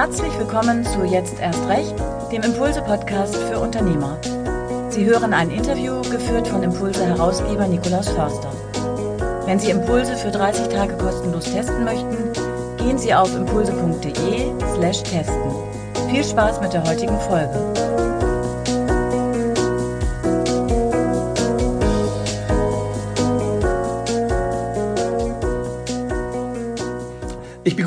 Herzlich willkommen zu Jetzt erst recht, dem Impulse-Podcast für Unternehmer. Sie hören ein Interview geführt von Impulse-Herausgeber Nikolaus Förster. Wenn Sie Impulse für 30 Tage kostenlos testen möchten, gehen Sie auf impulse.de/slash testen. Viel Spaß mit der heutigen Folge.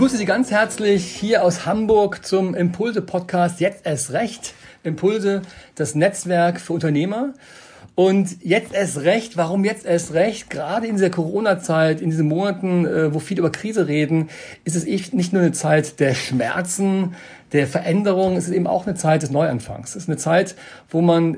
Begrüße Sie ganz herzlich hier aus Hamburg zum Impulse-Podcast Jetzt erst recht. Impulse, das Netzwerk für Unternehmer. Und jetzt erst recht, warum jetzt erst recht? Gerade in dieser Corona-Zeit, in diesen Monaten, äh, wo viele über Krise reden, ist es nicht nur eine Zeit der Schmerzen, der Veränderung, es ist eben auch eine Zeit des Neuanfangs. Es ist eine Zeit, wo man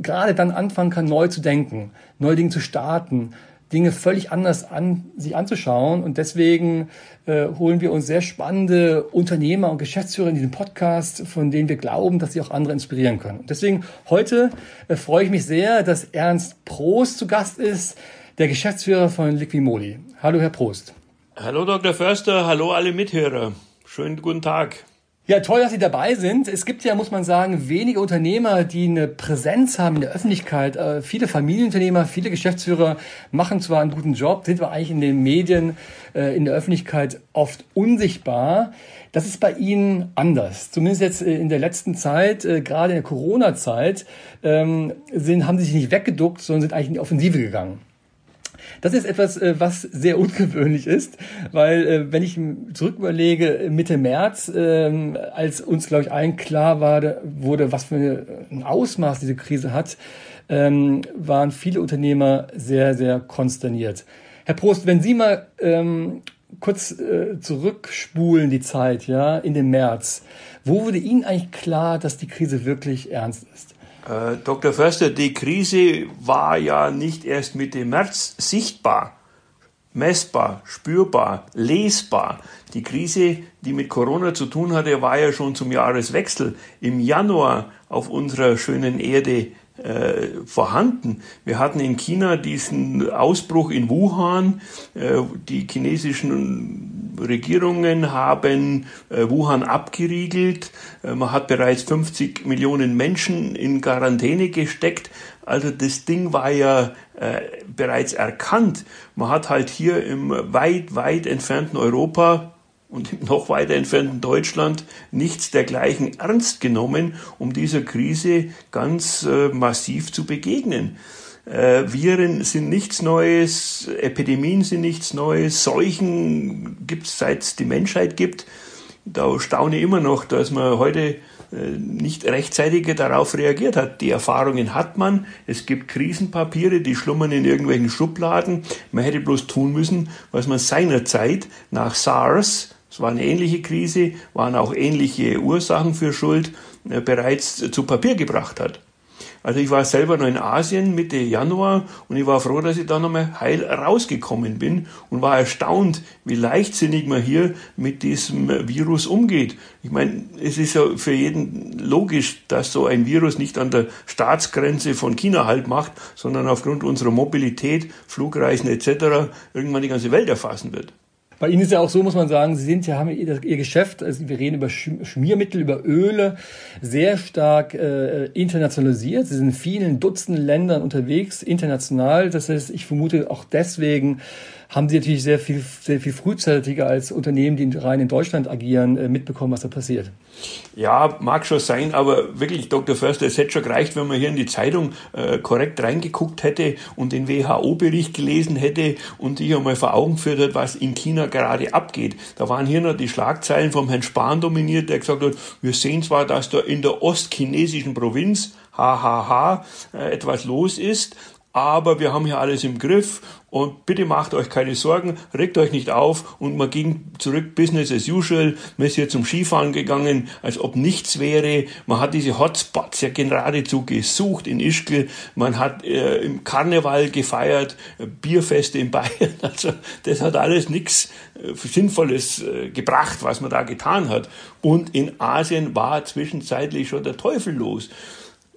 gerade dann anfangen kann, neu zu denken, neue Dinge zu starten, Dinge völlig anders an, sich anzuschauen. Und deswegen äh, holen wir uns sehr spannende Unternehmer und Geschäftsführer in diesen Podcast, von denen wir glauben, dass sie auch andere inspirieren können. Und deswegen heute äh, freue ich mich sehr, dass Ernst Prost zu Gast ist, der Geschäftsführer von Liquimoli. Hallo, Herr Prost. Hallo, Dr. Förster. Hallo, alle Mithörer. Schönen guten Tag. Ja, toll, dass Sie dabei sind. Es gibt ja, muss man sagen, wenige Unternehmer, die eine Präsenz haben in der Öffentlichkeit. Äh, viele Familienunternehmer, viele Geschäftsführer machen zwar einen guten Job, sind aber eigentlich in den Medien, äh, in der Öffentlichkeit oft unsichtbar. Das ist bei Ihnen anders. Zumindest jetzt äh, in der letzten Zeit, äh, gerade in der Corona-Zeit, ähm, sind, haben Sie sich nicht weggeduckt, sondern sind eigentlich in die Offensive gegangen. Das ist etwas, äh, was sehr ungewöhnlich ist, weil äh, wenn ich zurück überlege, Mitte März, ähm, als uns, glaube ich, allen klar wurde, was für ein Ausmaß diese Krise hat, ähm, waren viele Unternehmer sehr, sehr konsterniert. Herr Prost, wenn Sie mal ähm, kurz äh, zurückspulen die Zeit, ja, in den März, wo wurde Ihnen eigentlich klar, dass die Krise wirklich ernst ist? Äh, Dr. Förster, die Krise war ja nicht erst Mitte März sichtbar, messbar, spürbar, lesbar. Die Krise, die mit Corona zu tun hatte, war ja schon zum Jahreswechsel im Januar auf unserer schönen Erde äh, vorhanden. Wir hatten in China diesen Ausbruch in Wuhan. Äh, die chinesischen Regierungen haben äh, Wuhan abgeriegelt. Man hat bereits 50 Millionen Menschen in Quarantäne gesteckt. Also das Ding war ja bereits erkannt. Man hat halt hier im weit, weit entfernten Europa und im noch weiter entfernten Deutschland nichts dergleichen ernst genommen, um dieser Krise ganz äh, massiv zu begegnen. Äh, Viren sind nichts Neues, Epidemien sind nichts Neues, Seuchen gibt es seit es die Menschheit gibt. Da staune ich immer noch, dass man heute äh, nicht rechtzeitig darauf reagiert hat. Die Erfahrungen hat man. Es gibt Krisenpapiere, die schlummern in irgendwelchen Schubladen. Man hätte bloß tun müssen, was man seinerzeit nach SARS es war eine ähnliche Krise, waren auch ähnliche Ursachen für Schuld äh, bereits zu Papier gebracht hat. Also ich war selber noch in Asien Mitte Januar und ich war froh, dass ich da nochmal heil rausgekommen bin und war erstaunt, wie leichtsinnig man hier mit diesem Virus umgeht. Ich meine, es ist ja für jeden logisch, dass so ein Virus nicht an der Staatsgrenze von China halt macht, sondern aufgrund unserer Mobilität, Flugreisen etc. irgendwann die ganze Welt erfassen wird. Bei Ihnen ist ja auch so, muss man sagen, Sie sind ja, haben Ihr, Ihr Geschäft, also wir reden über Schmiermittel, über Öle, sehr stark äh, internationalisiert. Sie sind in vielen Dutzenden Ländern unterwegs, international. Das heißt, ich vermute auch deswegen, haben sie natürlich sehr viel, sehr viel frühzeitiger als Unternehmen, die rein in Deutschland agieren, äh, mitbekommen, was da passiert. Ja, mag schon sein, aber wirklich, Dr. Förster, es hätte schon gereicht, wenn man hier in die Zeitung äh, korrekt reingeguckt hätte und den WHO-Bericht gelesen hätte und sich einmal vor Augen geführt hat, was in China gerade abgeht. Da waren hier noch die Schlagzeilen vom Herrn Spahn dominiert, der gesagt hat, wir sehen zwar, dass da in der ostchinesischen Provinz hahaha, äh, etwas los ist, aber wir haben hier alles im Griff und bitte macht euch keine Sorgen, regt euch nicht auf und man ging zurück, Business as usual, man ist hier zum Skifahren gegangen, als ob nichts wäre, man hat diese Hotspots ja geradezu gesucht in Ischgl, man hat äh, im Karneval gefeiert, äh, Bierfeste in Bayern, also das hat alles nichts äh, Sinnvolles äh, gebracht, was man da getan hat. Und in Asien war zwischenzeitlich schon der Teufel los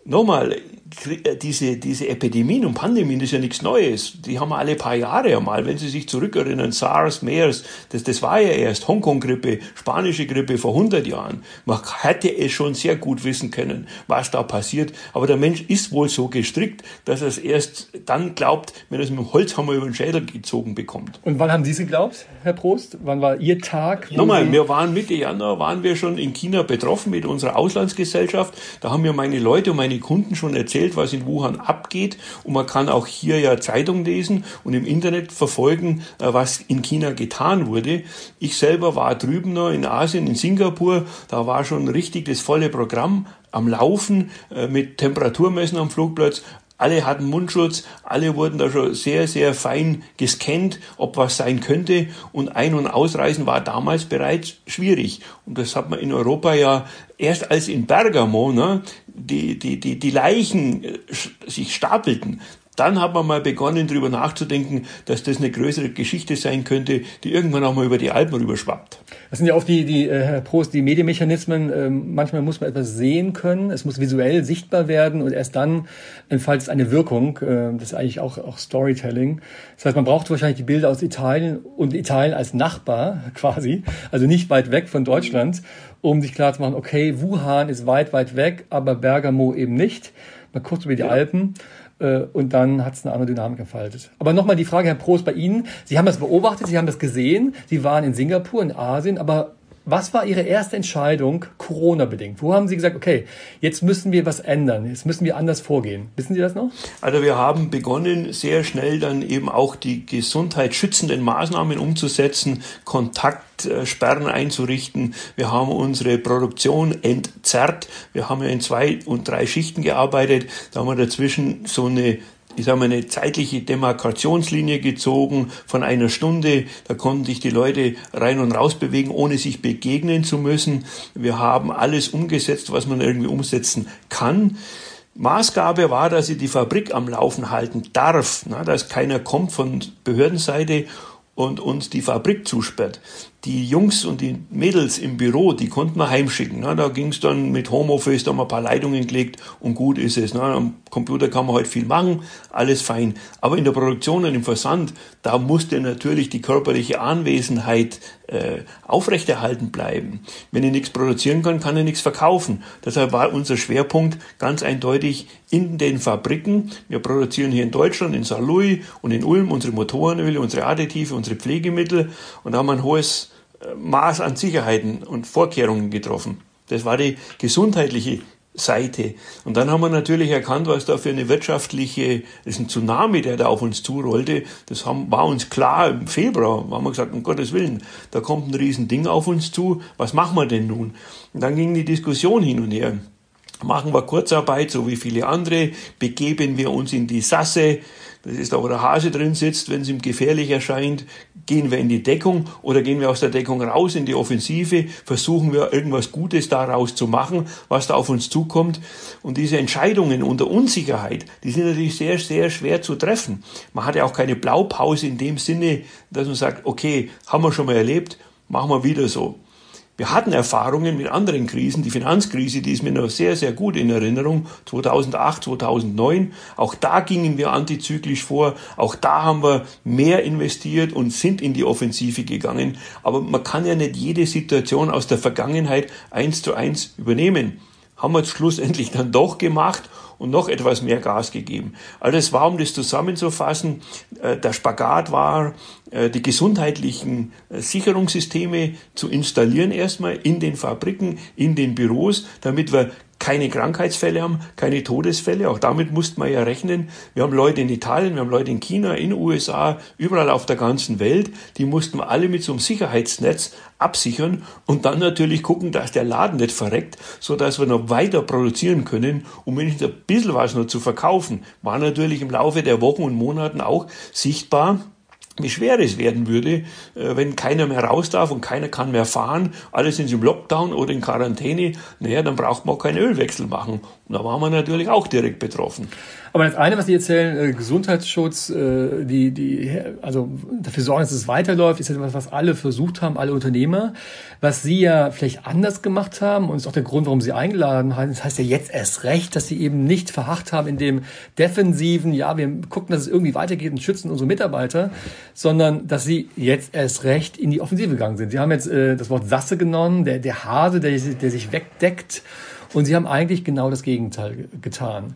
nochmal, äh, diese, diese Epidemien und Pandemien, das ist ja nichts Neues. Die haben wir alle paar Jahre einmal. Wenn Sie sich zurückerinnern, SARS, MERS, das, das war ja erst Hongkong-Grippe, spanische Grippe vor 100 Jahren. Man hätte es schon sehr gut wissen können, was da passiert. Aber der Mensch ist wohl so gestrickt, dass er es erst dann glaubt, wenn er es mit dem Holzhammer über den Schädel gezogen bekommt. Und wann haben Sie es geglaubt, Herr Prost? Wann war Ihr Tag? Nochmal, wir waren Mitte Januar, waren wir schon in China betroffen mit unserer Auslandsgesellschaft. Da haben mir meine Leute und meine Kunden schon erzählt, erzählt, was in Wuhan abgeht. Und man kann auch hier ja Zeitung lesen und im Internet verfolgen, äh, was in China getan wurde. Ich selber war drüben noch in Asien, in Singapur. Da war schon richtig das volle Programm am Laufen äh, mit Temperaturmessen am Flugplatz. Alle hatten Mundschutz, alle wurden da schon sehr, sehr fein gescannt, ob was sein könnte. Und Ein- und Ausreisen war damals bereits schwierig. Und das hat man in Europa ja erst als in Bergamo ne, die, die, die, die Leichen äh, sich stapelten, dann hat man mal begonnen, darüber nachzudenken, dass das eine größere Geschichte sein könnte, die irgendwann auch mal über die Alpen rüberschwappt. Das sind ja oft die, die äh, Herr Prost, die Medienmechanismen. Ähm, manchmal muss man etwas sehen können, es muss visuell sichtbar werden und erst dann entfaltet es eine Wirkung. Äh, das ist eigentlich auch, auch Storytelling. Das heißt, man braucht wahrscheinlich die Bilder aus Italien und Italien als Nachbar quasi, also nicht weit weg von Deutschland, um sich klar zu machen, okay, Wuhan ist weit, weit weg, aber Bergamo eben nicht. Mal kurz über die ja. Alpen. Äh, und dann hat es eine andere Dynamik entfaltet. Aber nochmal die Frage, Herr Prost, bei Ihnen. Sie haben das beobachtet, Sie haben das gesehen, Sie waren in Singapur, in Asien, aber was war Ihre erste Entscheidung Corona-bedingt? Wo haben Sie gesagt, okay, jetzt müssen wir was ändern, jetzt müssen wir anders vorgehen? Wissen Sie das noch? Also wir haben begonnen, sehr schnell dann eben auch die gesundheitsschützenden Maßnahmen umzusetzen, Kontaktsperren einzurichten. Wir haben unsere Produktion entzerrt. Wir haben ja in zwei und drei Schichten gearbeitet. Da haben wir dazwischen so eine ich sage mal, eine zeitliche Demarkationslinie gezogen von einer Stunde. Da konnten sich die Leute rein und raus bewegen, ohne sich begegnen zu müssen. Wir haben alles umgesetzt, was man irgendwie umsetzen kann. Maßgabe war, dass sie die Fabrik am Laufen halten darf, na, dass keiner kommt von Behördenseite und uns die Fabrik zusperrt die Jungs und die Mädels im Büro, die konnten wir heimschicken. Ne? Da ging es dann mit Homeoffice, da haben wir ein paar Leitungen gelegt und gut ist es. Ne? Am Computer kann man heute halt viel machen, alles fein. Aber in der Produktion und im Versand, da musste natürlich die körperliche Anwesenheit äh, aufrechterhalten bleiben. Wenn ich nichts produzieren kann, kann ich nichts verkaufen. Deshalb war unser Schwerpunkt ganz eindeutig in den Fabriken. Wir produzieren hier in Deutschland, in Saarlouis und in Ulm unsere Motorenöle, unsere Additive, unsere Pflegemittel und haben ein hohes Maß an Sicherheiten und Vorkehrungen getroffen. Das war die gesundheitliche Seite. Und dann haben wir natürlich erkannt, was da für eine wirtschaftliche, das ist ein Tsunami, der da auf uns zurollte. Das haben, war uns klar im Februar. Haben wir gesagt, um Gottes Willen, da kommt ein Riesending auf uns zu. Was machen wir denn nun? Und dann ging die Diskussion hin und her. Machen wir Kurzarbeit, so wie viele andere? Begeben wir uns in die Sasse? Das ist da, wo der Hase drin sitzt, wenn es ihm gefährlich erscheint. Gehen wir in die Deckung oder gehen wir aus der Deckung raus in die Offensive? Versuchen wir irgendwas Gutes daraus zu machen, was da auf uns zukommt? Und diese Entscheidungen unter Unsicherheit, die sind natürlich sehr, sehr schwer zu treffen. Man hat ja auch keine Blaupause in dem Sinne, dass man sagt, okay, haben wir schon mal erlebt, machen wir wieder so. Wir hatten Erfahrungen mit anderen Krisen. Die Finanzkrise, die ist mir noch sehr, sehr gut in Erinnerung. 2008, 2009. Auch da gingen wir antizyklisch vor. Auch da haben wir mehr investiert und sind in die Offensive gegangen. Aber man kann ja nicht jede Situation aus der Vergangenheit eins zu eins übernehmen. Haben wir schlussendlich dann doch gemacht und noch etwas mehr Gas gegeben. Alles war, um das zusammenzufassen, äh, der Spagat war, äh, die gesundheitlichen äh, Sicherungssysteme zu installieren erstmal in den Fabriken, in den Büros, damit wir keine Krankheitsfälle haben, keine Todesfälle. Auch damit musste man ja rechnen. Wir haben Leute in Italien, wir haben Leute in China, in den USA, überall auf der ganzen Welt. Die mussten wir alle mit so einem Sicherheitsnetz absichern und dann natürlich gucken, dass der Laden nicht verreckt, so dass wir noch weiter produzieren können, um wenigstens ein bisschen was noch zu verkaufen. War natürlich im Laufe der Wochen und Monaten auch sichtbar, wie schwer es werden würde, äh, wenn keiner mehr raus darf und keiner kann mehr fahren, alle sind im Lockdown oder in Quarantäne, naja, dann braucht man auch keinen Ölwechsel machen. Und da waren wir natürlich auch direkt betroffen. Aber das eine, was Sie erzählen, äh, Gesundheitsschutz, äh, die, die, also dafür sorgen, dass es weiterläuft, ist etwas, was alle versucht haben, alle Unternehmer. Was Sie ja vielleicht anders gemacht haben und ist auch der Grund, warum Sie eingeladen haben, das heißt ja jetzt erst recht, dass Sie eben nicht verharrt haben in dem defensiven, ja, wir gucken, dass es irgendwie weitergeht und schützen unsere Mitarbeiter, sondern dass Sie jetzt erst recht in die Offensive gegangen sind. Sie haben jetzt äh, das Wort Sasse genommen, der, der Hase, der, der sich wegdeckt und Sie haben eigentlich genau das Gegenteil getan.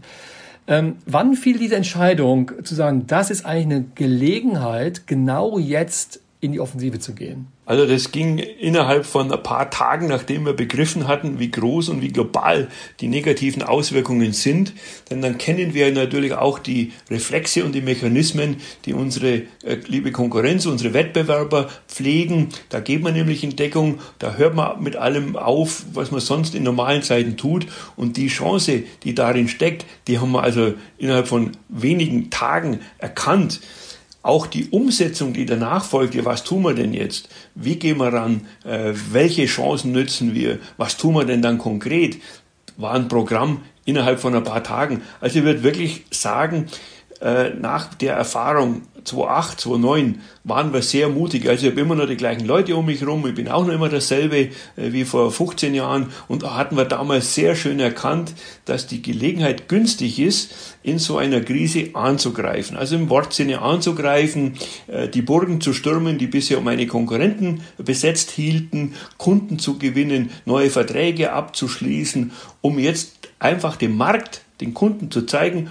Ähm, wann fiel diese Entscheidung zu sagen, das ist eigentlich eine Gelegenheit, genau jetzt in die Offensive zu gehen? Also das ging innerhalb von ein paar Tagen, nachdem wir begriffen hatten, wie groß und wie global die negativen Auswirkungen sind. Denn dann kennen wir natürlich auch die Reflexe und die Mechanismen, die unsere äh, liebe Konkurrenz, unsere Wettbewerber pflegen. Da geht man nämlich in Deckung, da hört man mit allem auf, was man sonst in normalen Zeiten tut. Und die Chance, die darin steckt, die haben wir also innerhalb von wenigen Tagen erkannt auch die Umsetzung, die danach folgte, was tun wir denn jetzt? Wie gehen wir ran? Äh, welche Chancen nützen wir? Was tun wir denn dann konkret? War ein Programm innerhalb von ein paar Tagen. Also ich würde wirklich sagen, äh, nach der Erfahrung 2008, 2009 waren wir sehr mutig. Also ich habe immer noch die gleichen Leute um mich herum. Ich bin auch noch immer dasselbe äh, wie vor 15 Jahren. Und da hatten wir damals sehr schön erkannt, dass die Gelegenheit günstig ist, in so einer Krise anzugreifen. Also im Wortsinne anzugreifen, äh, die Burgen zu stürmen, die bisher meine Konkurrenten besetzt hielten, Kunden zu gewinnen, neue Verträge abzuschließen, um jetzt einfach dem Markt, den Kunden zu zeigen,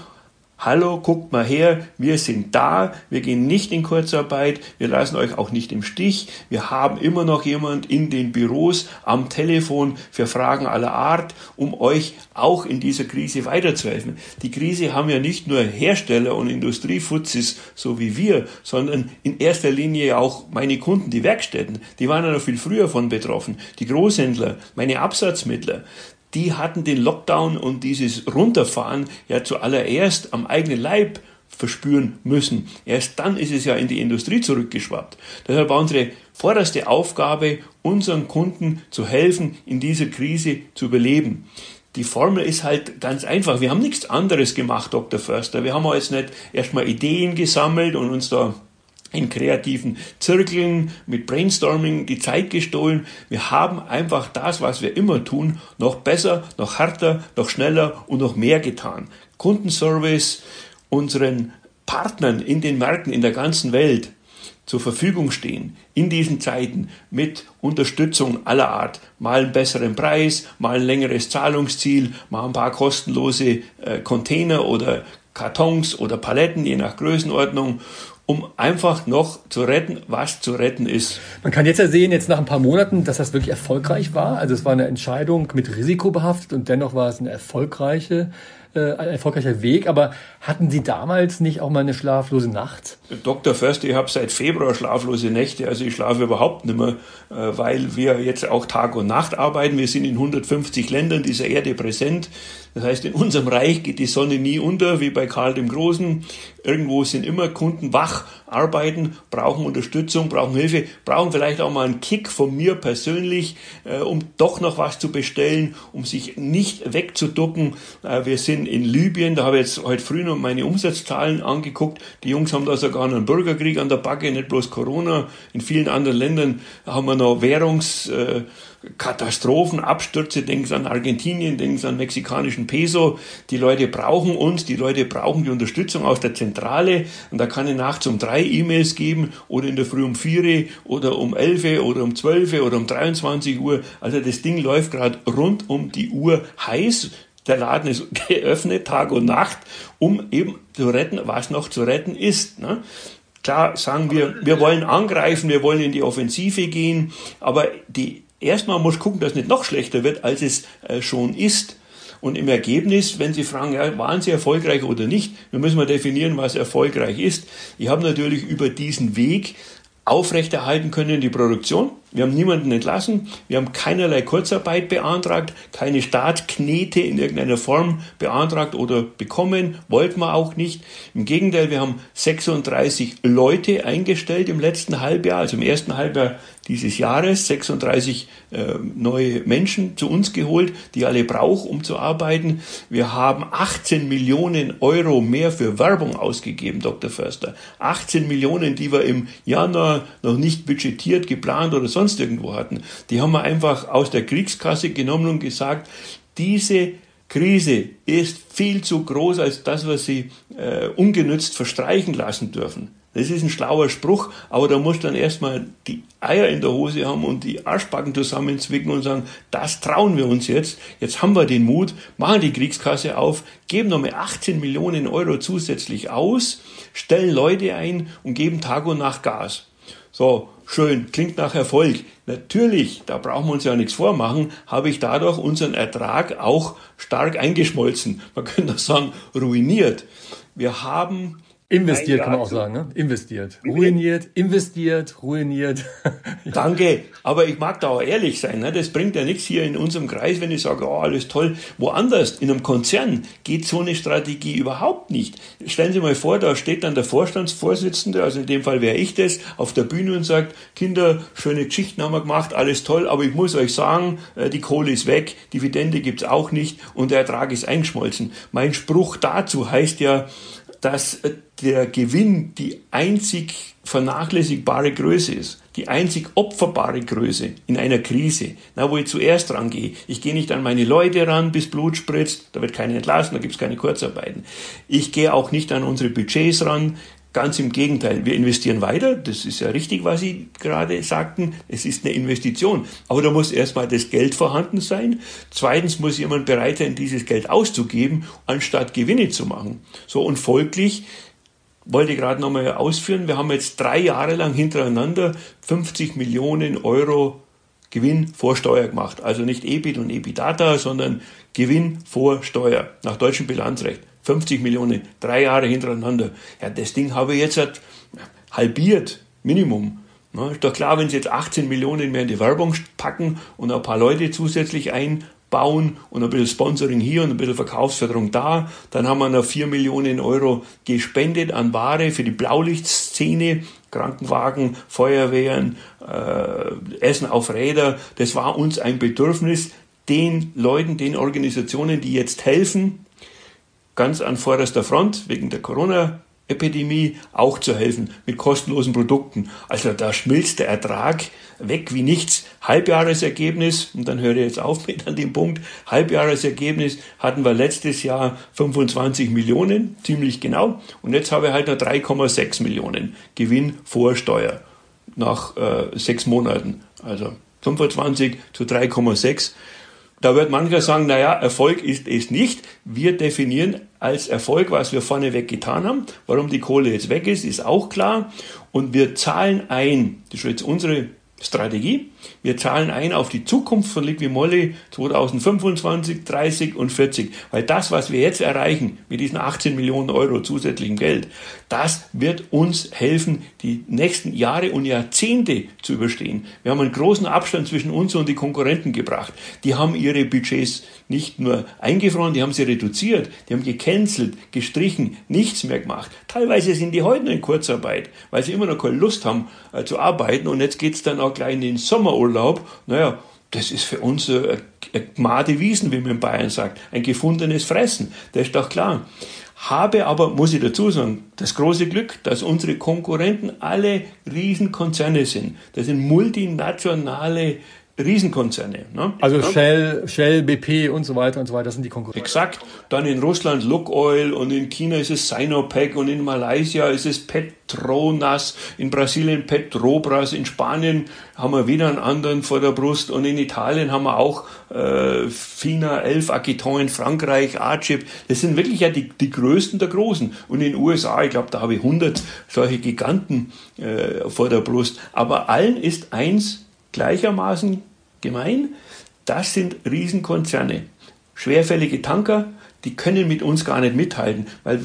Hallo, guckt mal her, wir sind da, wir gehen nicht in Kurzarbeit, wir lassen euch auch nicht im Stich, wir haben immer noch jemand in den Büros, am Telefon für Fragen aller Art, um euch auch in dieser Krise weiterzuhelfen. Die Krise haben ja nicht nur Hersteller und Industriefuzis, so wie wir, sondern in erster Linie auch meine Kunden, die Werkstätten, die waren ja noch viel früher von betroffen, die Großhändler, meine Absatzmittler, die hatten den Lockdown und dieses Runterfahren ja zuallererst am eigenen Leib verspüren müssen. Erst dann ist es ja in die Industrie zurückgeschwappt. Deshalb war unsere vorderste Aufgabe, unseren Kunden zu helfen, in dieser Krise zu überleben. Die Formel ist halt ganz einfach. Wir haben nichts anderes gemacht, Dr. Förster. Wir haben jetzt nicht erstmal Ideen gesammelt und uns da in kreativen Zirkeln mit Brainstorming die Zeit gestohlen. Wir haben einfach das, was wir immer tun, noch besser, noch härter, noch schneller und noch mehr getan. Kundenservice unseren Partnern in den Märkten in der ganzen Welt zur Verfügung stehen in diesen Zeiten mit Unterstützung aller Art. Mal einen besseren Preis, mal ein längeres Zahlungsziel, mal ein paar kostenlose äh, Container oder Kartons oder Paletten, je nach Größenordnung um einfach noch zu retten, was zu retten ist. Man kann jetzt ja sehen, jetzt nach ein paar Monaten, dass das wirklich erfolgreich war. Also es war eine Entscheidung mit Risiko behaftet und dennoch war es eine erfolgreiche äh, ein erfolgreicher Weg. Aber hatten Sie damals nicht auch mal eine schlaflose Nacht? Dr. Förster, ich habe seit Februar schlaflose Nächte. Also ich schlafe überhaupt nicht mehr, äh, weil wir jetzt auch Tag und Nacht arbeiten. Wir sind in 150 Ländern dieser Erde präsent. Das heißt, in unserem Reich geht die Sonne nie unter, wie bei Karl dem Großen. Irgendwo sind immer Kunden wach, arbeiten, brauchen Unterstützung, brauchen Hilfe, brauchen vielleicht auch mal einen Kick von mir persönlich, äh, um doch noch was zu bestellen, um sich nicht wegzuducken. Äh, wir sind in Libyen, da habe ich jetzt heute früh noch meine Umsatzzahlen angeguckt. Die Jungs haben da sogar einen Bürgerkrieg an der Backe, nicht bloß Corona. In vielen anderen Ländern haben wir noch Währungs... Äh, Katastrophen, Abstürze, denken Sie an Argentinien, denken Sie an mexikanischen Peso. Die Leute brauchen uns, die Leute brauchen die Unterstützung aus der Zentrale. Und da kann ich nachts um drei E-Mails geben oder in der Früh um vier oder um elf oder um zwölf oder um 23 Uhr. Also das Ding läuft gerade rund um die Uhr heiß. Der Laden ist geöffnet, Tag und Nacht, um eben zu retten, was noch zu retten ist. Ne? Klar sagen wir, wir wollen angreifen, wir wollen in die Offensive gehen, aber die erstmal muss gucken, dass es nicht noch schlechter wird, als es äh, schon ist. Und im Ergebnis, wenn Sie fragen, ja, waren Sie erfolgreich oder nicht, dann müssen wir definieren, was erfolgreich ist. Ich habe natürlich über diesen Weg aufrechterhalten können die Produktion. Wir haben niemanden entlassen. Wir haben keinerlei Kurzarbeit beantragt, keine Staatsknete in irgendeiner Form beantragt oder bekommen. Wollten wir auch nicht. Im Gegenteil, wir haben 36 Leute eingestellt im letzten Halbjahr, also im ersten Halbjahr dieses Jahres 36 äh, neue Menschen zu uns geholt, die alle braucht, um zu arbeiten. Wir haben 18 Millionen Euro mehr für Werbung ausgegeben, Dr. Förster. 18 Millionen, die wir im Januar noch nicht budgetiert, geplant oder sonst irgendwo hatten. Die haben wir einfach aus der Kriegskasse genommen und gesagt, diese Krise ist viel zu groß, als dass wir sie äh, ungenützt verstreichen lassen dürfen. Das ist ein schlauer Spruch, aber da muss dann erstmal die Eier in der Hose haben und die Arschbacken zusammenzwicken und sagen, das trauen wir uns jetzt. Jetzt haben wir den Mut, machen die Kriegskasse auf, geben nochmal 18 Millionen Euro zusätzlich aus, stellen Leute ein und geben Tag und Nacht Gas. So, schön, klingt nach Erfolg. Natürlich, da brauchen wir uns ja nichts vormachen, habe ich dadurch unseren Ertrag auch stark eingeschmolzen. Man könnte auch sagen, ruiniert. Wir haben Investiert kann man auch sagen, ne? Investiert. Ruiniert, investiert, ruiniert. Danke, aber ich mag da auch ehrlich sein. Ne? Das bringt ja nichts hier in unserem Kreis, wenn ich sage, oh, alles toll. Woanders, in einem Konzern, geht so eine Strategie überhaupt nicht. Stellen Sie mal vor, da steht dann der Vorstandsvorsitzende, also in dem Fall wäre ich das, auf der Bühne und sagt, Kinder, schöne Geschichten haben wir gemacht, alles toll, aber ich muss euch sagen, äh, die Kohle ist weg, Dividende gibt's auch nicht und der Ertrag ist eingeschmolzen. Mein Spruch dazu heißt ja, dass der Gewinn die einzig vernachlässigbare Größe ist, die einzig opferbare Größe in einer Krise, na, wo ich zuerst rangehe. Ich gehe nicht an meine Leute ran, bis Blut spritzt, da wird keiner entlassen, da gibt es keine Kurzarbeiten. Ich gehe auch nicht an unsere Budgets ran, Ganz im Gegenteil, wir investieren weiter. Das ist ja richtig, was Sie gerade sagten. Es ist eine Investition. Aber da muss erstmal das Geld vorhanden sein. Zweitens muss jemand bereit sein, dieses Geld auszugeben, anstatt Gewinne zu machen. So und folglich wollte ich gerade nochmal ausführen. Wir haben jetzt drei Jahre lang hintereinander 50 Millionen Euro Gewinn vor Steuer gemacht. Also nicht EBIT und EBITDA, sondern Gewinn vor Steuer nach deutschem Bilanzrecht. 50 Millionen, drei Jahre hintereinander. Ja, das Ding habe ich jetzt halt halbiert, Minimum. Na, ist doch klar, wenn Sie jetzt 18 Millionen mehr in die Werbung packen und ein paar Leute zusätzlich einbauen und ein bisschen Sponsoring hier und ein bisschen Verkaufsförderung da, dann haben wir noch 4 Millionen Euro gespendet an Ware für die Blaulichtszene, Krankenwagen, Feuerwehren, äh, Essen auf Räder. Das war uns ein Bedürfnis, den Leuten, den Organisationen, die jetzt helfen, ganz an vorderster Front wegen der Corona-Epidemie auch zu helfen mit kostenlosen Produkten. Also da schmilzt der Ertrag weg wie nichts. Halbjahresergebnis, und dann höre ich jetzt auf mit an dem Punkt, Halbjahresergebnis hatten wir letztes Jahr 25 Millionen, ziemlich genau, und jetzt habe ich halt noch 3,6 Millionen Gewinn vor Steuer nach äh, sechs Monaten. Also 25 zu 3,6. Da wird mancher sagen, naja, Erfolg ist es nicht. Wir definieren als Erfolg, was wir vorneweg getan haben. Warum die Kohle jetzt weg ist, ist auch klar. Und wir zahlen ein, das ist jetzt unsere Strategie. Wir zahlen ein auf die Zukunft von Liquimolli 2025, 30 und 40. Weil das, was wir jetzt erreichen mit diesen 18 Millionen Euro zusätzlichem Geld, das wird uns helfen, die nächsten Jahre und Jahrzehnte zu überstehen. Wir haben einen großen Abstand zwischen uns und die Konkurrenten gebracht. Die haben ihre Budgets nicht nur eingefroren, die haben sie reduziert, die haben gecancelt, gestrichen, nichts mehr gemacht. Teilweise sind die heute noch in Kurzarbeit, weil sie immer noch keine Lust haben äh, zu arbeiten und jetzt geht's dann auch gleich in den Sommerurlaub. Naja, das ist für uns äh, Gmade Wiesen, wie man in Bayern sagt, ein gefundenes Fressen, das ist doch klar. Habe aber, muss ich dazu sagen, das große Glück, dass unsere Konkurrenten alle Riesenkonzerne sind. Das sind multinationale Riesenkonzerne. Ne? Also ja. Shell, Shell, BP und so weiter und so weiter, das sind die Konkurrenten. Exakt. Dann in Russland Lukoil und in China ist es Sinopec und in Malaysia ist es Petronas, in Brasilien Petrobras, in Spanien haben wir wieder einen anderen vor der Brust und in Italien haben wir auch äh, Fina, Elf, Aquiton, in Frankreich, Archip. Das sind wirklich ja die, die größten der Großen. Und in den USA, ich glaube, da habe ich 100 solche Giganten äh, vor der Brust. Aber allen ist eins gleichermaßen gemein. Das sind Riesenkonzerne. Schwerfällige Tanker, die können mit uns gar nicht mithalten, weil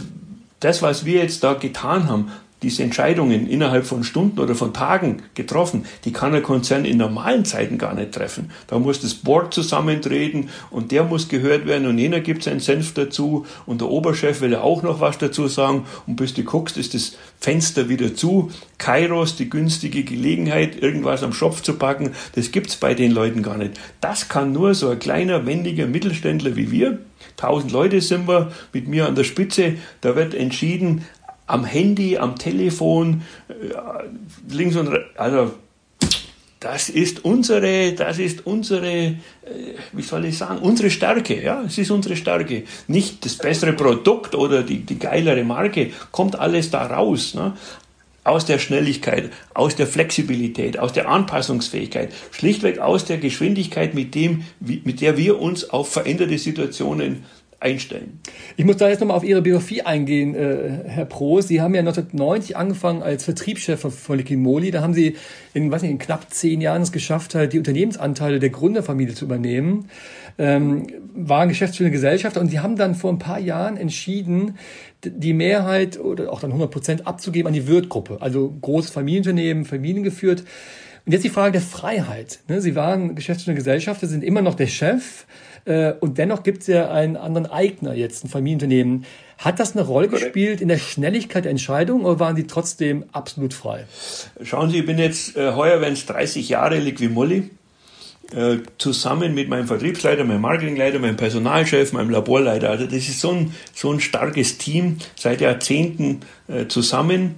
das, was wir jetzt da getan haben, diese Entscheidungen innerhalb von Stunden oder von Tagen getroffen, die kann ein Konzern in normalen Zeiten gar nicht treffen. Da muss das Board zusammentreten und der muss gehört werden und jener gibt seinen Senf dazu und der Oberchef will ja auch noch was dazu sagen und bis du guckst, ist das Fenster wieder zu. Kairos, die günstige Gelegenheit, irgendwas am Schopf zu packen, das gibt's bei den Leuten gar nicht. Das kann nur so ein kleiner, wendiger Mittelständler wie wir. Tausend Leute sind wir mit mir an der Spitze. Da wird entschieden, am Handy, am Telefon, äh, links und rechts, also das ist unsere, das ist unsere, äh, wie soll ich sagen, unsere Stärke, ja, es ist unsere Stärke. Nicht das bessere Produkt oder die, die geilere Marke, kommt alles da raus, ne? aus der Schnelligkeit, aus der Flexibilität, aus der Anpassungsfähigkeit, schlichtweg aus der Geschwindigkeit, mit dem, mit der wir uns auf veränderte Situationen einstellen. Ich muss da jetzt nochmal auf Ihre Biografie eingehen, äh, Herr Pro. Sie haben ja 1990 angefangen als Vertriebschef von Liquimoli. Da haben Sie in, weiß nicht, in knapp zehn Jahren es geschafft, halt die Unternehmensanteile der Gründerfamilie zu übernehmen. Ähm, waren geschäftsführende Gesellschafter und Sie haben dann vor ein paar Jahren entschieden, die Mehrheit oder auch dann 100 Prozent abzugeben an die Wirtgruppe. Also großes Familienunternehmen, familiengeführt. Und jetzt die Frage der Freiheit. Ne, Sie waren geschäftsführende Gesellschafter, sind immer noch der Chef. Äh, und dennoch gibt es ja einen anderen Eigner jetzt, ein Familienunternehmen. Hat das eine Rolle gespielt in der Schnelligkeit der Entscheidung oder waren Sie trotzdem absolut frei? Schauen Sie, ich bin jetzt äh, heuer, wenn es 30 Jahre Liquimolli, äh, zusammen mit meinem Vertriebsleiter, meinem Marketingleiter, meinem Personalchef, meinem Laborleiter. Also das ist so ein, so ein starkes Team seit Jahrzehnten äh, zusammen.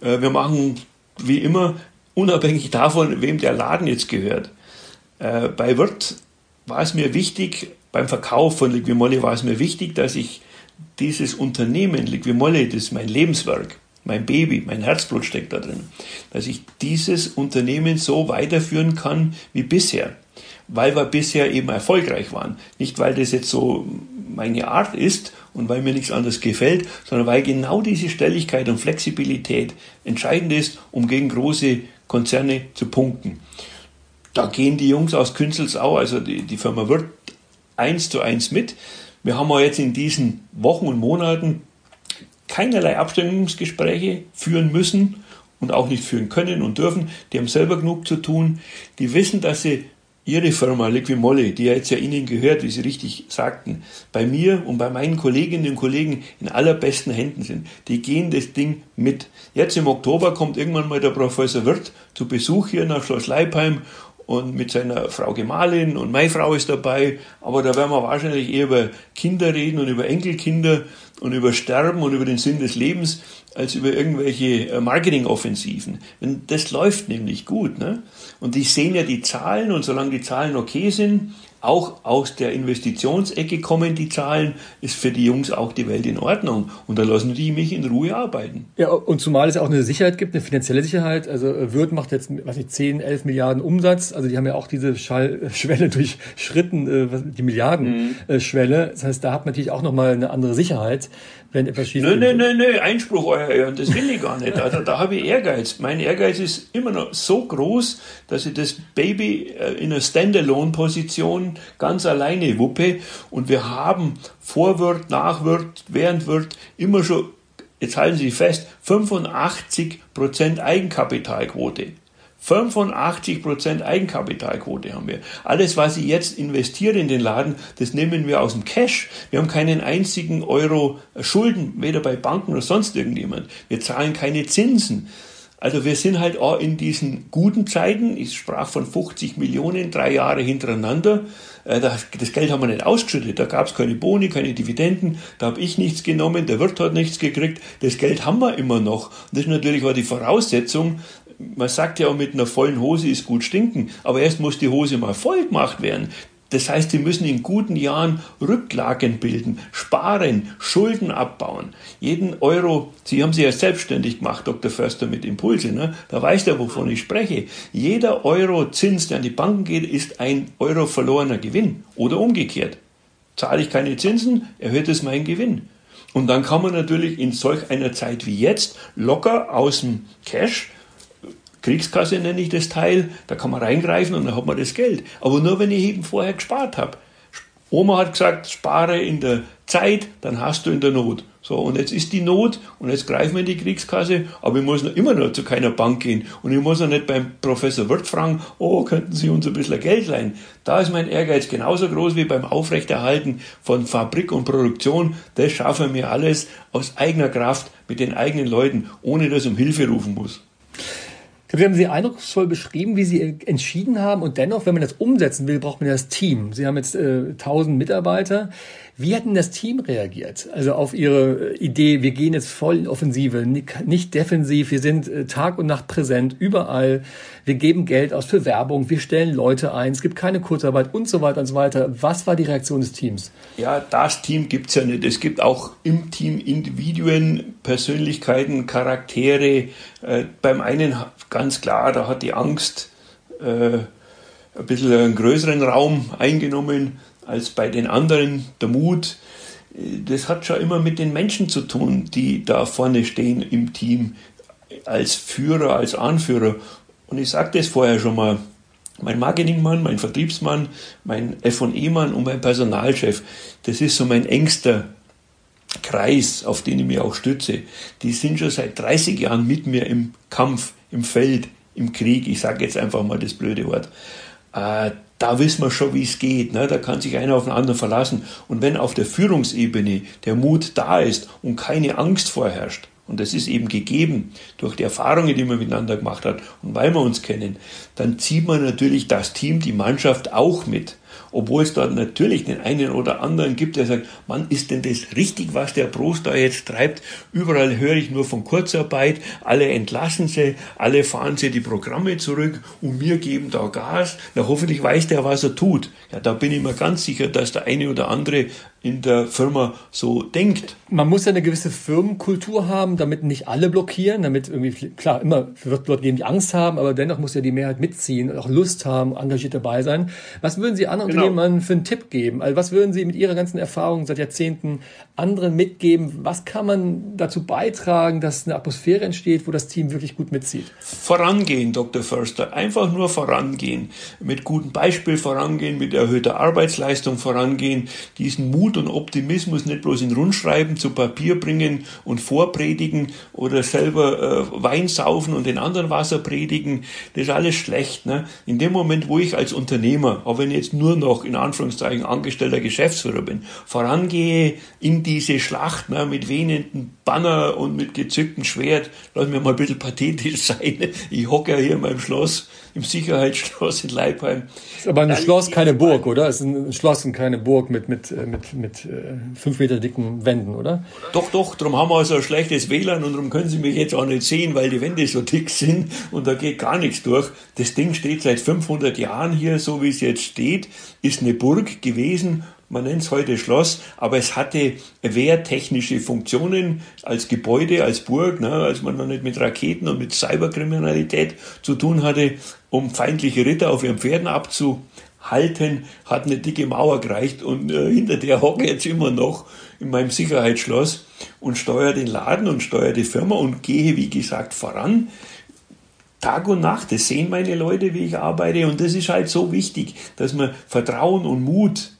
Äh, wir machen wie immer, unabhängig davon, wem der Laden jetzt gehört. Äh, bei Wirt war es mir wichtig, beim Verkauf von Liquimolle war es mir wichtig, dass ich dieses Unternehmen, Liquimolle, das ist mein Lebenswerk, mein Baby, mein Herzblut steckt da drin, dass ich dieses Unternehmen so weiterführen kann wie bisher, weil wir bisher eben erfolgreich waren. Nicht, weil das jetzt so meine Art ist und weil mir nichts anderes gefällt, sondern weil genau diese Stelligkeit und Flexibilität entscheidend ist, um gegen große Konzerne zu punkten da gehen die Jungs aus Künzelsau, also die, die Firma wird eins zu eins mit. Wir haben auch jetzt in diesen Wochen und Monaten keinerlei Abstimmungsgespräche führen müssen und auch nicht führen können und dürfen. Die haben selber genug zu tun. Die wissen, dass sie ihre Firma Liquimolle, die ja jetzt ja Ihnen gehört, wie Sie richtig sagten, bei mir und bei meinen Kolleginnen und Kollegen in allerbesten Händen sind. Die gehen das Ding mit. Jetzt im Oktober kommt irgendwann mal der Professor Wirth zu Besuch hier nach Schloss Leipheim und mit seiner Frau Gemahlin und meine Frau ist dabei, aber da werden wir wahrscheinlich eher über Kinder reden und über Enkelkinder und über Sterben und über den Sinn des Lebens als über irgendwelche äh, Marketingoffensiven. Das läuft nämlich gut. Ne? Und die sehen ja die Zahlen und solange die Zahlen okay sind, auch aus der Investitionsecke kommen die Zahlen, ist für die Jungs auch die Welt in Ordnung. Und da lassen die mich in Ruhe arbeiten. Ja, und zumal es auch eine Sicherheit gibt, eine finanzielle Sicherheit. Also äh, Würth macht jetzt, was nicht, 10, 11 Milliarden Umsatz. Also die haben ja auch diese Schall Schwelle durchschritten, äh, die Milliardenschwelle. Mhm. Das heißt, da hat man natürlich auch nochmal eine andere Sicherheit wenn etwas schief Nein, nein, nein, nein, Einspruch, euer Ehren, das will ich gar nicht. Also, da habe ich Ehrgeiz. Mein Ehrgeiz ist immer noch so groß, dass ich das Baby äh, in einer Standalone-Position ganz alleine wuppe. Und wir haben Vorwirt, Nachwirt, Währendwirt immer schon, jetzt halten Sie fest, 85% Eigenkapitalquote. 85% Eigenkapitalquote haben wir. Alles, was ich jetzt investiere in den Laden, das nehmen wir aus dem Cash. Wir haben keinen einzigen Euro Schulden, weder bei Banken noch sonst irgendjemand. Wir zahlen keine Zinsen. Also wir sind halt auch in diesen guten Zeiten, ich sprach von 50 Millionen, drei Jahre hintereinander, äh, das Geld haben wir nicht ausgeschüttet, da gab es keine Boni, keine Dividenden, da habe ich nichts genommen, der Wirt hat nichts gekriegt, das Geld haben wir immer noch. Und das ist natürlich auch die Voraussetzung, man sagt ja auch mit einer vollen Hose ist gut stinken, aber erst muss die Hose mal voll gemacht werden. Das heißt, sie müssen in guten Jahren Rücklagen bilden, sparen, Schulden abbauen. Jeden Euro, Sie haben sich ja selbstständig gemacht, Dr. Förster, mit Impulse, ne? da weiß der, wovon ich spreche. Jeder Euro Zins, der an die Banken geht, ist ein Euro verlorener Gewinn. Oder umgekehrt. Zahle ich keine Zinsen, erhöht es meinen Gewinn. Und dann kann man natürlich in solch einer Zeit wie jetzt locker aus dem Cash Kriegskasse nenne ich das Teil, da kann man reingreifen und dann hat man das Geld. Aber nur wenn ich eben vorher gespart habe. Oma hat gesagt, spare in der Zeit, dann hast du in der Not. So, und jetzt ist die Not und jetzt greifen wir in die Kriegskasse, aber ich muss noch immer noch zu keiner Bank gehen und ich muss noch nicht beim Professor Wirth fragen, oh, könnten Sie uns ein bisschen Geld leihen? Da ist mein Ehrgeiz genauso groß wie beim Aufrechterhalten von Fabrik und Produktion. Das schaffen wir alles aus eigener Kraft mit den eigenen Leuten, ohne dass ich um Hilfe rufen muss. Sie haben Sie eindrucksvoll beschrieben, wie Sie entschieden haben und dennoch, wenn man das umsetzen will, braucht man das Team. Sie haben jetzt äh, 1000 Mitarbeiter. Wie hat denn das Team reagiert? Also auf Ihre Idee, wir gehen jetzt voll in Offensive, nicht defensiv, wir sind äh, Tag und Nacht präsent, überall. Wir geben Geld aus für Werbung, wir stellen Leute ein, es gibt keine Kurzarbeit und so weiter und so weiter. Was war die Reaktion des Teams? Ja, das Team gibt es ja nicht. Es gibt auch im Team Individuen, Persönlichkeiten, Charaktere. Äh, beim einen ganz klar, da hat die Angst äh, ein bisschen einen größeren Raum eingenommen als bei den anderen. Der Mut, das hat schon immer mit den Menschen zu tun, die da vorne stehen im Team, als Führer, als Anführer. Und ich sagte es vorher schon mal, mein Marketingmann, mein Vertriebsmann, mein F&E-Mann und mein Personalchef, das ist so mein engster Kreis, auf den ich mich auch stütze. Die sind schon seit 30 Jahren mit mir im Kampf, im Feld, im Krieg. Ich sage jetzt einfach mal das blöde Wort. Da wissen wir schon, wie es geht. Ne? Da kann sich einer auf den anderen verlassen. Und wenn auf der Führungsebene der Mut da ist und keine Angst vorherrscht, und das ist eben gegeben durch die Erfahrungen, die man miteinander gemacht hat und weil wir uns kennen, dann zieht man natürlich das Team, die Mannschaft auch mit obwohl es dort natürlich den einen oder anderen gibt, der sagt, Mann, ist denn das richtig, was der Prost da jetzt treibt? Überall höre ich nur von Kurzarbeit, alle entlassen sie, alle fahren sie die Programme zurück und wir geben da Gas. Na, hoffentlich weiß der, was er tut. Ja, da bin ich mir ganz sicher, dass der eine oder andere in der Firma so denkt. Man muss ja eine gewisse Firmenkultur haben, damit nicht alle blockieren, damit irgendwie, klar, immer wird dort geben, die Angst haben, aber dennoch muss ja die Mehrheit mitziehen und auch Lust haben, engagiert dabei sein. Was würden Sie anderen genau. Unternehmern für einen Tipp geben? Also was würden Sie mit Ihrer ganzen Erfahrung seit Jahrzehnten anderen mitgeben? Was kann man dazu beitragen, dass eine Atmosphäre entsteht, wo das Team wirklich gut mitzieht? Vorangehen, Dr. Förster. Einfach nur vorangehen. Mit gutem Beispiel vorangehen, mit erhöhter Arbeitsleistung vorangehen, diesen Mut Mut und Optimismus nicht bloß in Rundschreiben zu Papier bringen und vorpredigen oder selber äh, Wein saufen und den anderen Wasser predigen, das ist alles schlecht. Ne? In dem Moment, wo ich als Unternehmer, auch wenn ich jetzt nur noch in Anführungszeichen angestellter Geschäftsführer bin, vorangehe in diese Schlacht ne, mit wehenden Banner und mit gezücktem Schwert, lass mir mal ein bisschen pathetisch sein. Ich hocke ja hier in meinem Schloss, im Sicherheitsschloss in Leipheim. Ist aber ein Schloss, keine Burg, oder? Es ist ein Schloss und keine Burg mit, mit, äh, mit, mit äh, fünf Meter dicken Wänden, oder? Doch, doch, darum haben wir also ein schlechtes WLAN und darum können Sie mich jetzt auch nicht sehen, weil die Wände so dick sind und da geht gar nichts durch. Das Ding steht seit 500 Jahren hier, so wie es jetzt steht, ist eine Burg gewesen man nennt es heute Schloss, aber es hatte wehrtechnische Funktionen als Gebäude, als Burg, ne, als man noch nicht mit Raketen und mit Cyberkriminalität zu tun hatte, um feindliche Ritter auf ihren Pferden abzuhalten, hat eine dicke Mauer gereicht und äh, hinter der hocke jetzt immer noch in meinem Sicherheitsschloss und steuere den Laden und steuere die Firma und gehe, wie gesagt, voran. Tag und Nacht, das sehen meine Leute, wie ich arbeite und das ist halt so wichtig, dass man Vertrauen und Mut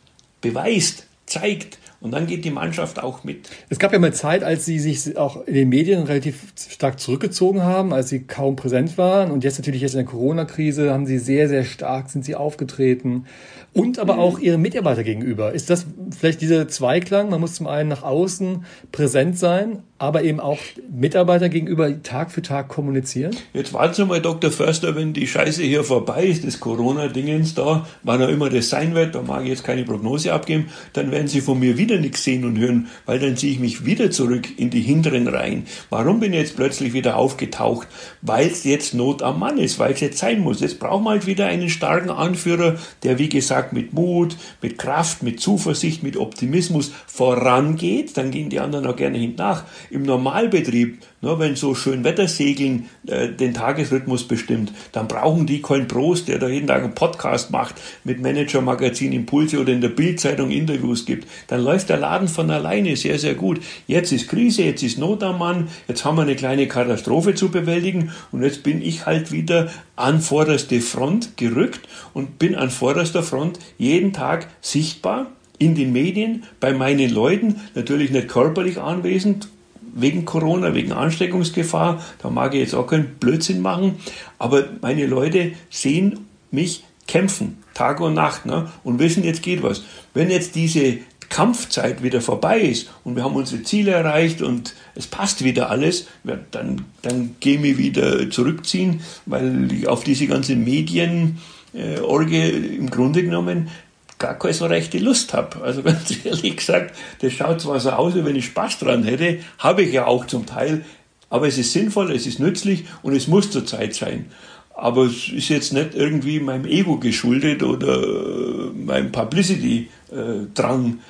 beweist, zeigt. Und dann geht die Mannschaft auch mit. Es gab ja mal Zeit, als sie sich auch in den Medien relativ stark zurückgezogen haben, als sie kaum präsent waren. Und jetzt natürlich jetzt in der Corona-Krise haben sie sehr, sehr stark, sind sie aufgetreten. Und aber auch ihre Mitarbeiter gegenüber. Ist das vielleicht dieser Zweiklang? Man muss zum einen nach außen präsent sein, aber eben auch Mitarbeiter gegenüber Tag für Tag kommunizieren? Jetzt warten Sie mal, Dr. Förster, wenn die Scheiße hier vorbei ist, das Corona-Dingens da, wann auch immer das sein wird, da mag ich jetzt keine Prognose abgeben, dann werden Sie von mir wieder nichts sehen und hören, weil dann ziehe ich mich wieder zurück in die hinteren Reihen. Warum bin ich jetzt plötzlich wieder aufgetaucht? Weil es jetzt Not am Mann ist, weil es jetzt sein muss. Jetzt brauchen wir halt wieder einen starken Anführer, der wie gesagt mit Mut, mit Kraft, mit Zuversicht, mit Optimismus vorangeht, dann gehen die anderen auch gerne hinten nach. Im Normalbetrieb, ne, wenn so schön Wettersegeln äh, den Tagesrhythmus bestimmt, dann brauchen die keinen Prost, der da jeden Tag einen Podcast macht, mit Manager-Magazin Impulse oder in der Bildzeitung Interviews gibt. Dann läuft der Laden von alleine sehr, sehr gut. Jetzt ist Krise, jetzt ist Not am Mann, jetzt haben wir eine kleine Katastrophe zu bewältigen und jetzt bin ich halt wieder an vorderste Front gerückt und bin an vorderster Front jeden Tag sichtbar in den Medien, bei meinen Leuten, natürlich nicht körperlich anwesend, wegen Corona, wegen Ansteckungsgefahr. Da mag ich jetzt auch keinen Blödsinn machen. Aber meine Leute sehen mich kämpfen, Tag und Nacht, ne? und wissen, jetzt geht was. Wenn jetzt diese Kampfzeit wieder vorbei ist und wir haben unsere Ziele erreicht und es passt wieder alles, dann, dann gehen wir wieder zurückziehen, weil auf diese ganze Medienorgie äh, im Grunde genommen gar keine so rechte Lust habe. Also ganz ehrlich gesagt, das schaut zwar so aus, wie wenn ich Spaß dran hätte, habe ich ja auch zum Teil, aber es ist sinnvoll, es ist nützlich und es muss zur Zeit sein. Aber es ist jetzt nicht irgendwie meinem Ego geschuldet oder meinem Publicity-Drang.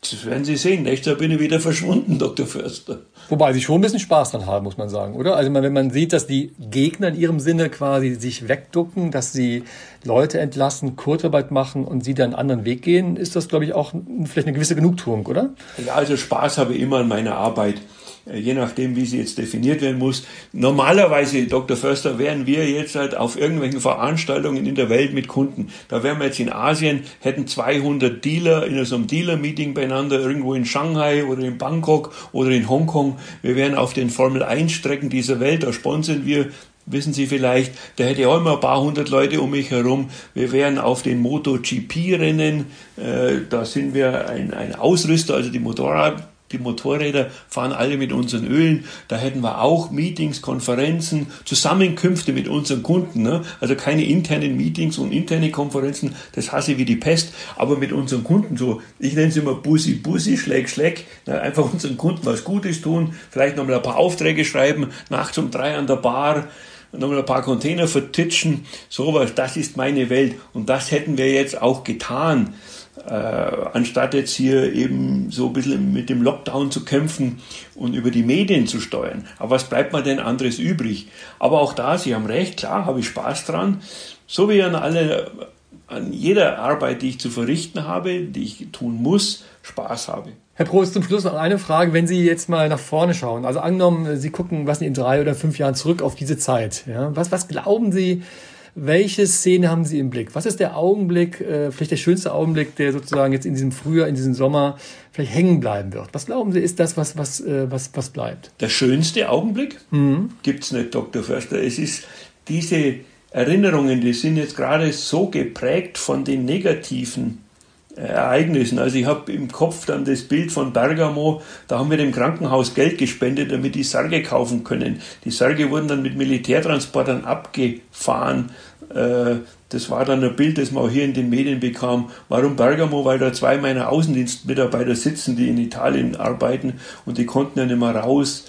Das werden Sie sehen. Nächstes Jahr bin ich wieder verschwunden, Dr. Förster. Wobei Sie schon ein bisschen Spaß dran haben, muss man sagen, oder? Also wenn man sieht, dass die Gegner in ihrem Sinne quasi sich wegducken, dass sie Leute entlassen, Kurzarbeit machen und sie dann einen anderen Weg gehen, ist das, glaube ich, auch vielleicht eine gewisse Genugtuung, oder? Ja, also Spaß habe ich immer an meiner Arbeit. Äh, je nachdem, wie sie jetzt definiert werden muss. Normalerweise, Dr. Förster, wären wir jetzt halt auf irgendwelchen Veranstaltungen in der Welt mit Kunden. Da wären wir jetzt in Asien, hätten 200 Dealer in so einem Dealer-Meeting beieinander, irgendwo in Shanghai oder in Bangkok oder in Hongkong. Wir wären auf den Formel-1-Strecken dieser Welt, da sponsern wir wissen Sie vielleicht, da hätte ich auch immer ein paar hundert Leute um mich herum. Wir wären auf den MotoGP-Rennen, äh, da sind wir ein, ein Ausrüster, also die Motorrad die Motorräder fahren alle mit unseren Ölen. Da hätten wir auch Meetings, Konferenzen, Zusammenkünfte mit unseren Kunden. Ne? Also keine internen Meetings und interne Konferenzen, das hasse ich wie die Pest. Aber mit unseren Kunden so, ich nenne es immer Bussi, Bussi, Schleck, Schleck. Ne? Einfach unseren Kunden was Gutes tun, vielleicht nochmal ein paar Aufträge schreiben, nachts um drei an der Bar nochmal ein paar Container vertitschen, sowas, das ist meine Welt. Und das hätten wir jetzt auch getan äh, anstatt jetzt hier eben so ein bisschen mit dem Lockdown zu kämpfen und über die Medien zu steuern. Aber was bleibt mir denn anderes übrig? Aber auch da, Sie haben recht, klar, habe ich Spaß dran. So wie an alle, an jeder Arbeit, die ich zu verrichten habe, die ich tun muss, Spaß habe. Herr Prost, zum Schluss noch eine Frage. Wenn Sie jetzt mal nach vorne schauen, also angenommen, Sie gucken, was in drei oder fünf Jahren zurück auf diese Zeit, ja, was, was glauben Sie, welche Szene haben Sie im Blick? Was ist der Augenblick, äh, vielleicht der schönste Augenblick, der sozusagen jetzt in diesem Frühjahr, in diesem Sommer vielleicht hängen bleiben wird? Was glauben Sie, ist das, was, was, äh, was, was bleibt? Der schönste Augenblick? Mhm. Gibt es nicht, Dr. Förster. Es ist diese Erinnerungen, die sind jetzt gerade so geprägt von den negativen äh, Ereignissen. Also ich habe im Kopf dann das Bild von Bergamo, da haben wir dem Krankenhaus Geld gespendet, damit die Särge kaufen können. Die Särge wurden dann mit Militärtransportern abgefahren. Äh, das war dann ein Bild, das man auch hier in den Medien bekam. Warum Bergamo? Weil da zwei meiner Außendienstmitarbeiter sitzen, die in Italien arbeiten und die konnten ja nicht mehr raus.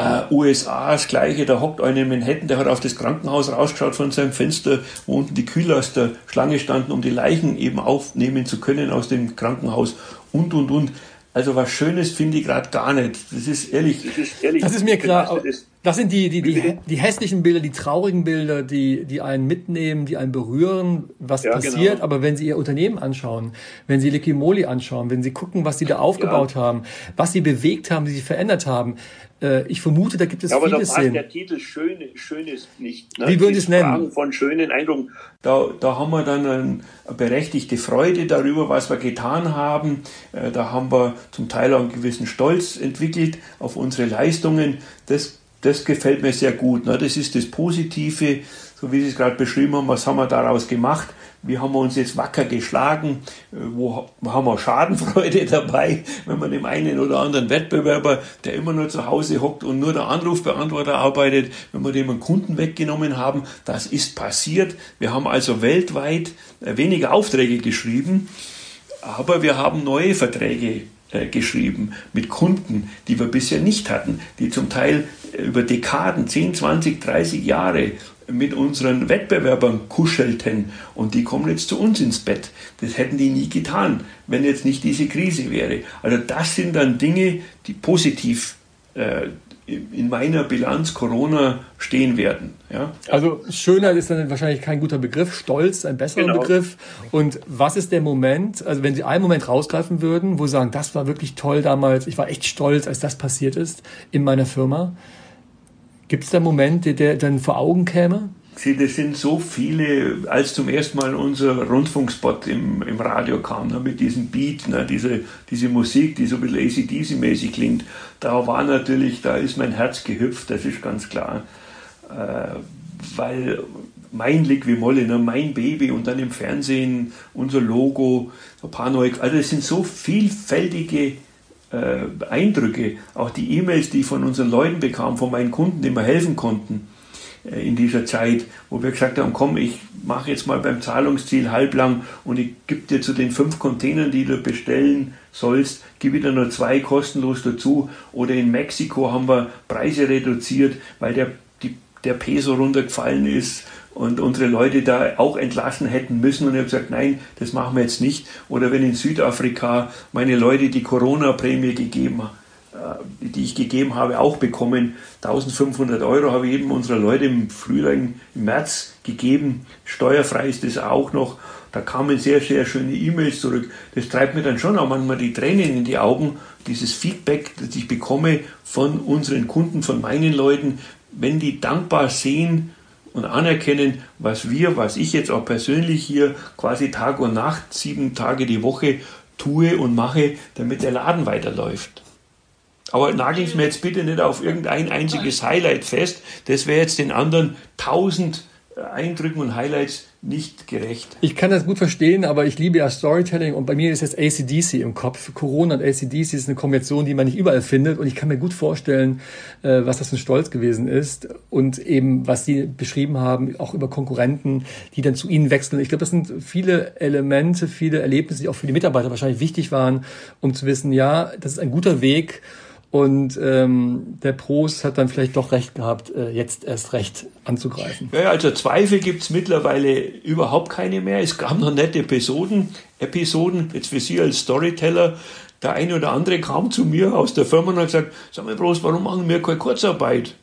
Uh, USA das gleiche, da hockt einer in Manhattan, der hat auf das Krankenhaus rausgeschaut von seinem Fenster, wo unten die Kühllaster Schlange standen, um die Leichen eben aufnehmen zu können aus dem Krankenhaus und und und. Also was Schönes finde ich gerade gar nicht. Das ist ehrlich. Das ist, ehrlich, das ist mir klar. Das sind die, die, die, die hässlichen Bilder, die traurigen Bilder, die, die einen mitnehmen, die einen berühren, was ja, passiert. Genau. Aber wenn Sie Ihr Unternehmen anschauen, wenn Sie Liquimoli anschauen, wenn Sie gucken, was Sie da aufgebaut ja. haben, was Sie bewegt haben, wie Sie verändert haben, äh, ich vermute, da gibt es ja, aber vieles da passt der Titel schön, Schönes nicht. Ne? Wie würden Sie es nennen? Von schönen Eindrucken. Da, da haben wir dann eine berechtigte Freude darüber, was wir getan haben. Äh, da haben wir zum Teil auch einen gewissen Stolz entwickelt auf unsere Leistungen. Das, das gefällt mir sehr gut. Ne? Das ist das Positive, so wie Sie es gerade beschrieben haben, was haben wir daraus gemacht wie haben wir uns jetzt wacker geschlagen, äh, wo haben wir Schadenfreude dabei, wenn man dem einen oder anderen Wettbewerber, der immer nur zu Hause hockt und nur der Anrufbeantworter arbeitet, wenn wir dem einen Kunden weggenommen haben. Das ist passiert. Wir haben also weltweit äh, weniger Aufträge geschrieben, aber wir haben neue Verträge geschrieben mit Kunden, die wir bisher nicht hatten, die zum Teil über Dekaden, 10, 20, 30 Jahre mit unseren Wettbewerbern kuschelten und die kommen jetzt zu uns ins Bett. Das hätten die nie getan, wenn jetzt nicht diese Krise wäre. Also das sind dann Dinge, die positiv äh, in meiner Bilanz Corona stehen werden. Ja? Also Schönheit ist dann wahrscheinlich kein guter Begriff, Stolz ein besserer genau. Begriff. Und was ist der Moment, also wenn Sie einen Moment rausgreifen würden, wo Sie sagen, das war wirklich toll damals, ich war echt stolz, als das passiert ist in meiner Firma, Gibt es da einen Moment, der, der dann vor Augen käme? Das sind so viele, als zum ersten Mal unser Rundfunkspot im, im Radio kam, ne, mit diesem Beat, ne, diese, diese Musik, die so ein bisschen ACDC-mäßig klingt, da war natürlich, da ist mein Herz gehüpft, das ist ganz klar. Äh, weil mein Lick wie Molle, ne, mein Baby und dann im Fernsehen unser Logo, ein paar neue, also es sind so vielfältige äh, Eindrücke, auch die E-Mails, die ich von unseren Leuten bekam, von meinen Kunden, die mir helfen konnten in dieser Zeit, wo wir gesagt haben, komm, ich mache jetzt mal beim Zahlungsziel halblang und ich gebe dir zu den fünf Containern, die du bestellen sollst, gebe dir nur zwei kostenlos dazu. Oder in Mexiko haben wir Preise reduziert, weil der, die, der Peso runtergefallen ist und unsere Leute da auch entlassen hätten müssen. Und ich habe gesagt, nein, das machen wir jetzt nicht. Oder wenn in Südafrika meine Leute die Corona-Prämie gegeben haben, äh, die ich gegeben habe, auch bekommen. 1500 Euro habe ich jedem unserer Leute im Frühling, im März gegeben. Steuerfrei ist das auch noch. Da kamen sehr, sehr schöne E-Mails zurück. Das treibt mir dann schon auch manchmal die Tränen in die Augen, dieses Feedback, das ich bekomme von unseren Kunden, von meinen Leuten, wenn die dankbar sehen und anerkennen, was wir, was ich jetzt auch persönlich hier quasi Tag und Nacht, sieben Tage die Woche tue und mache, damit der Laden weiterläuft. Aber nagel ich mir jetzt bitte nicht auf irgendein einziges Highlight fest. Das wäre jetzt den anderen tausend Eindrücken und Highlights nicht gerecht. Ich kann das gut verstehen, aber ich liebe ja Storytelling und bei mir ist jetzt ACDC im Kopf. Corona und ACDC ist eine Kombination, die man nicht überall findet und ich kann mir gut vorstellen, äh, was das für ein Stolz gewesen ist und eben, was Sie beschrieben haben, auch über Konkurrenten, die dann zu Ihnen wechseln. Ich glaube, das sind viele Elemente, viele Erlebnisse, die auch für die Mitarbeiter wahrscheinlich wichtig waren, um zu wissen, ja, das ist ein guter Weg, und ähm, der Prost hat dann vielleicht doch recht gehabt, äh, jetzt erst recht anzugreifen. Ja, also Zweifel gibt's mittlerweile überhaupt keine mehr. Es gab noch nette Episoden, Episoden, jetzt für Sie als Storyteller. Der eine oder andere kam zu mir aus der Firma und hat gesagt, sag mal Prost, warum machen wir keine Kurzarbeit?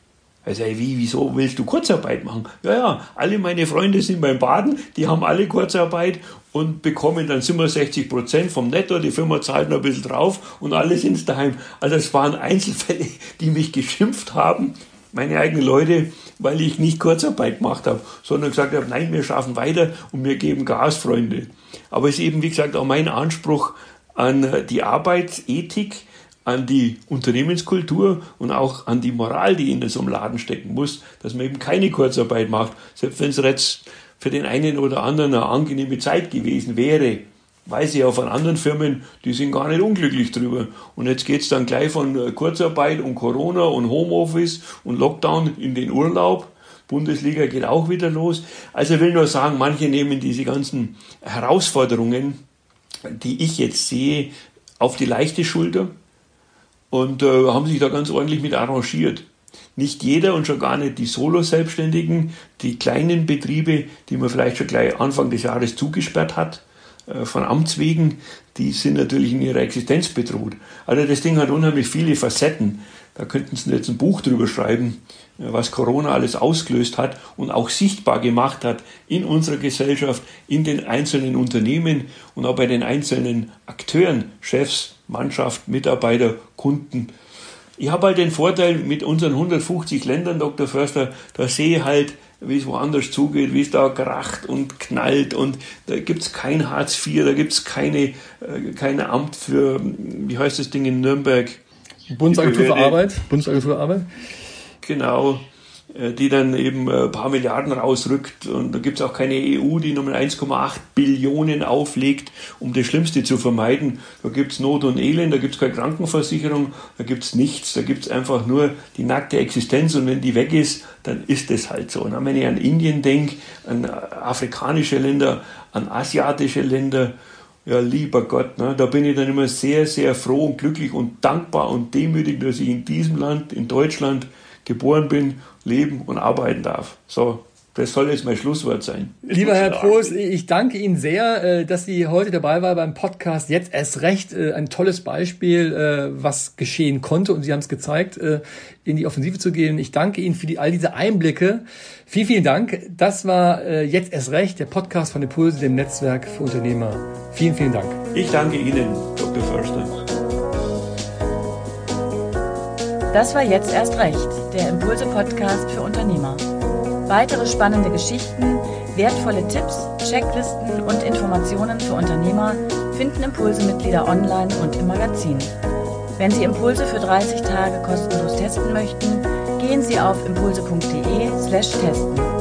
Also wie, wieso willst du Kurzarbeit machen? Ja, ja, alle meine Freunde sind beim Baden, die haben alle Kurzarbeit und bekommen dann 67 Prozent vom Netto, die Firma zahlt noch ein bisschen drauf und alle sind daheim. Also es waren Einzelfälle, die mich geschimpft haben, meine eigenen Leute, weil ich nicht Kurzarbeit gemacht habe, sondern gesagt habe, nein, wir schaffen weiter und wir geben Gas, Freunde. Aber es ist eben, wie gesagt, auch mein Anspruch an die Arbeitsethik, an die Unternehmenskultur und auch an die Moral, die in so einem Laden stecken muss, dass man eben keine Kurzarbeit macht, selbst wenn es jetzt für den einen oder anderen eine angenehme Zeit gewesen wäre. Weiß ich auch von anderen Firmen, die sind gar nicht unglücklich drüber. Und jetzt geht's dann gleich von äh, Kurzarbeit und Corona und Homeoffice und Lockdown in den Urlaub. Bundesliga geht auch wieder los. Also ich will nur sagen, manche nehmen diese ganzen Herausforderungen, die ich jetzt sehe, auf die leichte Schulter und äh, haben sich da ganz ordentlich mit arrangiert. Nicht jeder und schon gar nicht die Solo-Selbstständigen, die kleinen Betriebe, die man vielleicht schon gleich Anfang des Jahres zugesperrt hat, äh, von Amts wegen, die sind natürlich in ihrer Existenz bedroht. Also das Ding hat unheimlich viele Facetten. Da könnten Sie jetzt ein Buch drüber schreiben, äh, was Corona alles ausgelöst hat und auch sichtbar gemacht hat in unserer Gesellschaft, in den einzelnen Unternehmen und auch bei den einzelnen Akteuren, Chefs, Mannschaft, Mitarbeiter, Kunden. Ich habe halt den Vorteil mit unseren 150 Ländern, Dr. Förster, da sehe ich halt, wie es woanders zugeht, wie es da kracht und knallt und da gibt es kein Hartz IV, da gibt es keine, äh, kein Amt für, wie heißt das Ding in Nürnberg? Bundesagentur für Arbeit. Bundesagentur für Arbeit. Genau. Äh, die dann eben ein äh, paar Milliarden rausrückt. Und da gibt es auch keine EU, die nochmal 1,8 Billionen auflegt, um das Schlimmste zu vermeiden. Da gibt es Not und Elend, da gibt es keine Krankenversicherung, da gibt es nichts, da gibt es einfach nur die nackte Existenz und wenn die weg ist, dann ist es halt so. Und wenn ich an Indien denke, an afrikanische Länder, an asiatische Länder, ja, lieber Gott, ne, da bin ich dann immer sehr, sehr froh und glücklich und dankbar und demütig, dass ich in diesem Land, in Deutschland, geboren bin, leben und arbeiten darf. So, das soll jetzt mein Schlusswort sein. Lieber Herr Prost, ich danke Ihnen sehr, äh, dass Sie heute dabei waren beim Podcast. Jetzt erst recht äh, ein tolles Beispiel, äh, was geschehen konnte und Sie haben es gezeigt, in die Offensive zu gehen. Ich danke Ihnen für die, all diese Einblicke. Vielen, vielen Dank. Das war jetzt erst recht der Podcast von Impulse, dem Netzwerk für Unternehmer. Vielen, vielen Dank. Ich danke Ihnen, Dr. Förster. Das war jetzt erst recht, der Impulse-Podcast für Unternehmer. Weitere spannende Geschichten, wertvolle Tipps, Checklisten und Informationen für Unternehmer finden Impulse-Mitglieder online und im Magazin. Wenn Sie Impulse für 30 Tage kostenlos testen möchten, gehen Sie auf impulse.de/testen.